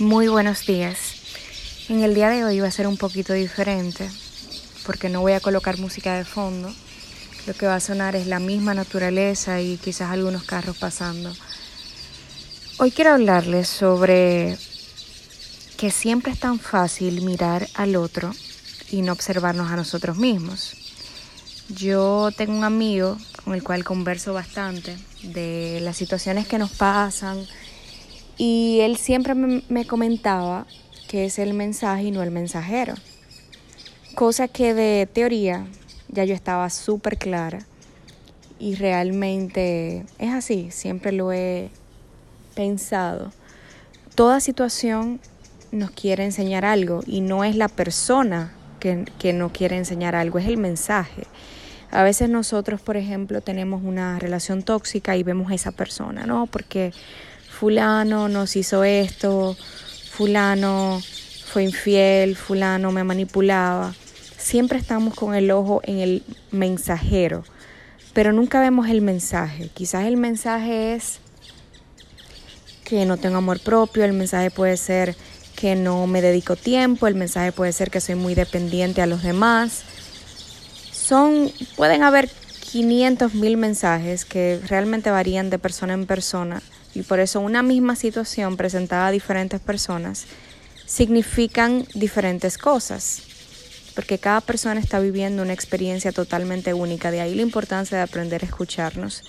Muy buenos días. En el día de hoy va a ser un poquito diferente porque no voy a colocar música de fondo. Lo que va a sonar es la misma naturaleza y quizás algunos carros pasando. Hoy quiero hablarles sobre que siempre es tan fácil mirar al otro y no observarnos a nosotros mismos. Yo tengo un amigo con el cual converso bastante de las situaciones que nos pasan, y él siempre me, comentaba que es el mensaje y no el mensajero. Cosa que de teoría ya yo estaba súper clara y realmente es así, siempre lo he pensado. Toda situación nos quiere enseñar algo y no es la persona que, que nos quiere enseñar algo, es el mensaje. A veces nosotros, por ejemplo, tenemos una relación tóxica y vemos a esa persona, ¿no? Porque fulano nos hizo esto, fulano fue infiel, fulano me manipulaba. Siempre estamos con el ojo en el mensajero, pero nunca vemos el mensaje. Quizás el mensaje es que no tengo amor propio, el mensaje puede ser que no me dedico tiempo, el mensaje puede ser que soy muy dependiente a los demás. Son, pueden haber 500 mil mensajes que realmente varían de persona en persona y por eso una misma situación presentada a diferentes personas significan diferentes cosas, porque cada persona está viviendo una experiencia totalmente única, de ahí la importancia de aprender a escucharnos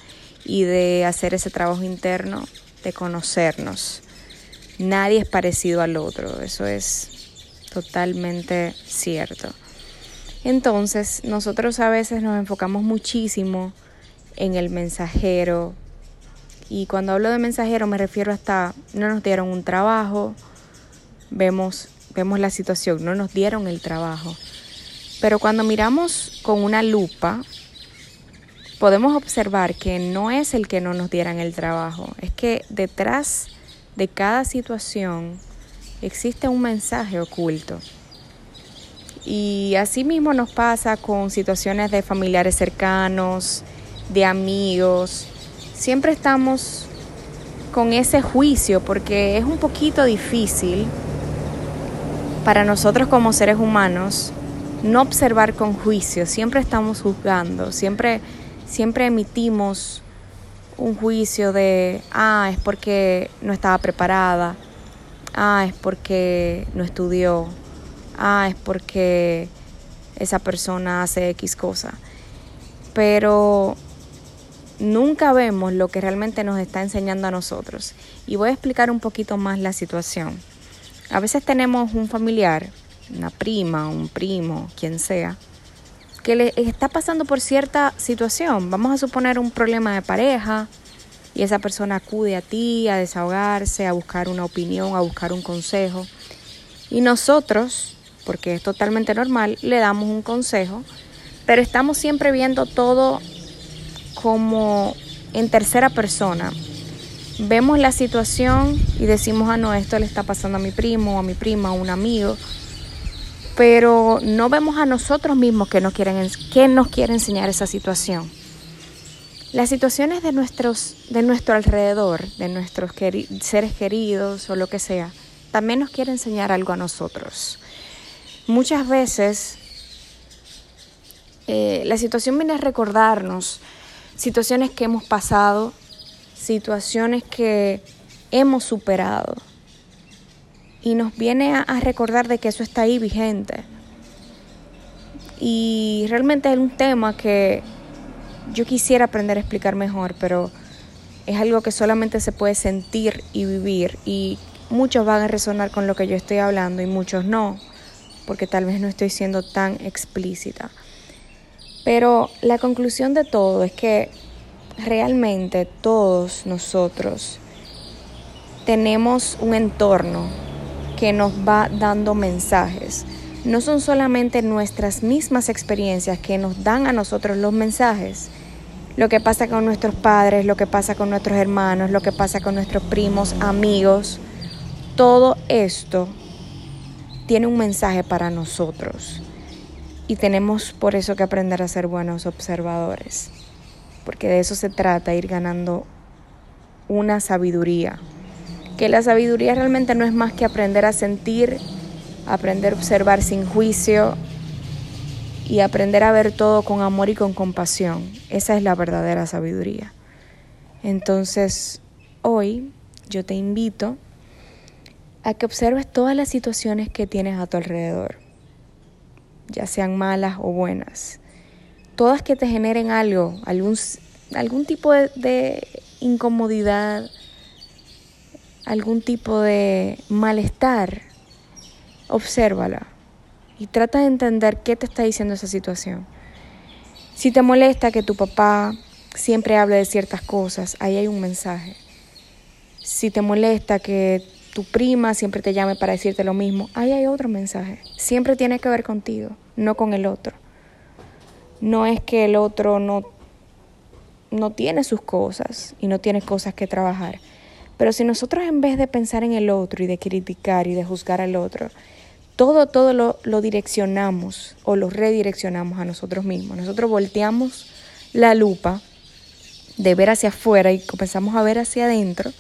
y de hacer ese trabajo interno, de conocernos. Nadie es parecido al otro, eso es totalmente cierto. Entonces, nosotros a veces nos enfocamos muchísimo en el mensajero, y cuando hablo de mensajero me refiero hasta no nos dieron un trabajo, vemos, vemos la situación, no nos dieron el trabajo. Pero cuando miramos con una lupa, podemos observar que no es el que no nos dieran el trabajo, es que detrás de cada situación existe un mensaje oculto. Y así mismo nos pasa con situaciones de familiares cercanos, de amigos, siempre estamos con ese juicio porque es un poquito difícil para nosotros como seres humanos no observar con juicio, siempre estamos juzgando, siempre, siempre emitimos un juicio de, ah, es porque no estaba preparada, ah, es porque no estudió, ah, es porque esa persona hace X cosa. Pero nunca vemos lo que realmente nos está enseñando a nosotros. Y voy a explicar un poquito más la situación. A veces tenemos un familiar, una prima, un primo, quien sea, que le está pasando por cierta situación. Vamos a suponer un problema de pareja y esa persona acude a ti a desahogarse, a buscar una opinión, a buscar un consejo. Y nosotros, porque es totalmente normal, le damos un consejo, pero estamos siempre viendo todo como en tercera persona. Vemos la situación y decimos, ah, no, esto le está pasando a mi primo, a mi prima, a un amigo, pero no vemos a nosotros mismos que nos quieren, que nos quiere enseñar esa situación. Las situaciones de, nuestros, de nuestro alrededor, de nuestros seres queridos o lo que sea, también nos quiere enseñar algo a nosotros. Muchas veces eh, la situación viene a recordarnos situaciones que hemos pasado, situaciones que hemos superado. Y nos viene a, recordar de que eso está ahí vigente. Y realmente es un tema que yo quisiera aprender a explicar mejor, pero es algo que solamente se puede sentir y vivir. Y muchos van a resonar con lo que yo estoy hablando y muchos no, porque tal vez no estoy siendo tan explícita. Pero la conclusión de todo es que realmente todos nosotros tenemos un entorno que nos va dando mensajes. No son solamente nuestras mismas experiencias que nos dan a nosotros los mensajes. Lo que pasa con nuestros padres, lo que pasa con nuestros hermanos, lo que pasa con nuestros primos, amigos, todo esto tiene un mensaje para nosotros y tenemos por eso que aprender a ser buenos observadores, porque de eso se trata, ir ganando una sabiduría que la sabiduría realmente no es más que aprender a sentir, aprender a observar sin juicio y aprender a ver todo con amor y con compasión. Esa es la verdadera sabiduría. Entonces, hoy yo te invito a que observes todas las situaciones que tienes a tu alrededor, ya sean malas o buenas, todas que te generen algo, algún, algún tipo de, de incomodidad, algún tipo de malestar, obsérvala y trata de entender qué te está diciendo esa situación. Si te molesta que tu papá siempre hable de ciertas cosas, ahí hay un mensaje. Si te molesta que tu prima siempre te llame para decirte lo mismo, ahí hay otro mensaje. Siempre tiene que ver contigo, no con el otro. No es que el otro no, no tiene sus cosas y no tiene cosas que trabajar. Pero si nosotros en vez de pensar en el otro y de criticar y de juzgar al otro, todo, todo lo, lo direccionamos o lo redireccionamos a nosotros mismos, nosotros volteamos la lupa de ver hacia afuera y comenzamos a ver hacia adentro,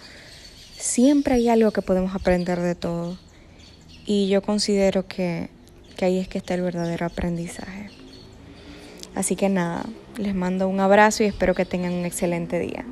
siempre hay algo que podemos aprender de todo. Y yo considero que, que ahí es que está el verdadero aprendizaje. Así que nada, les mando un abrazo y espero que tengan un excelente día.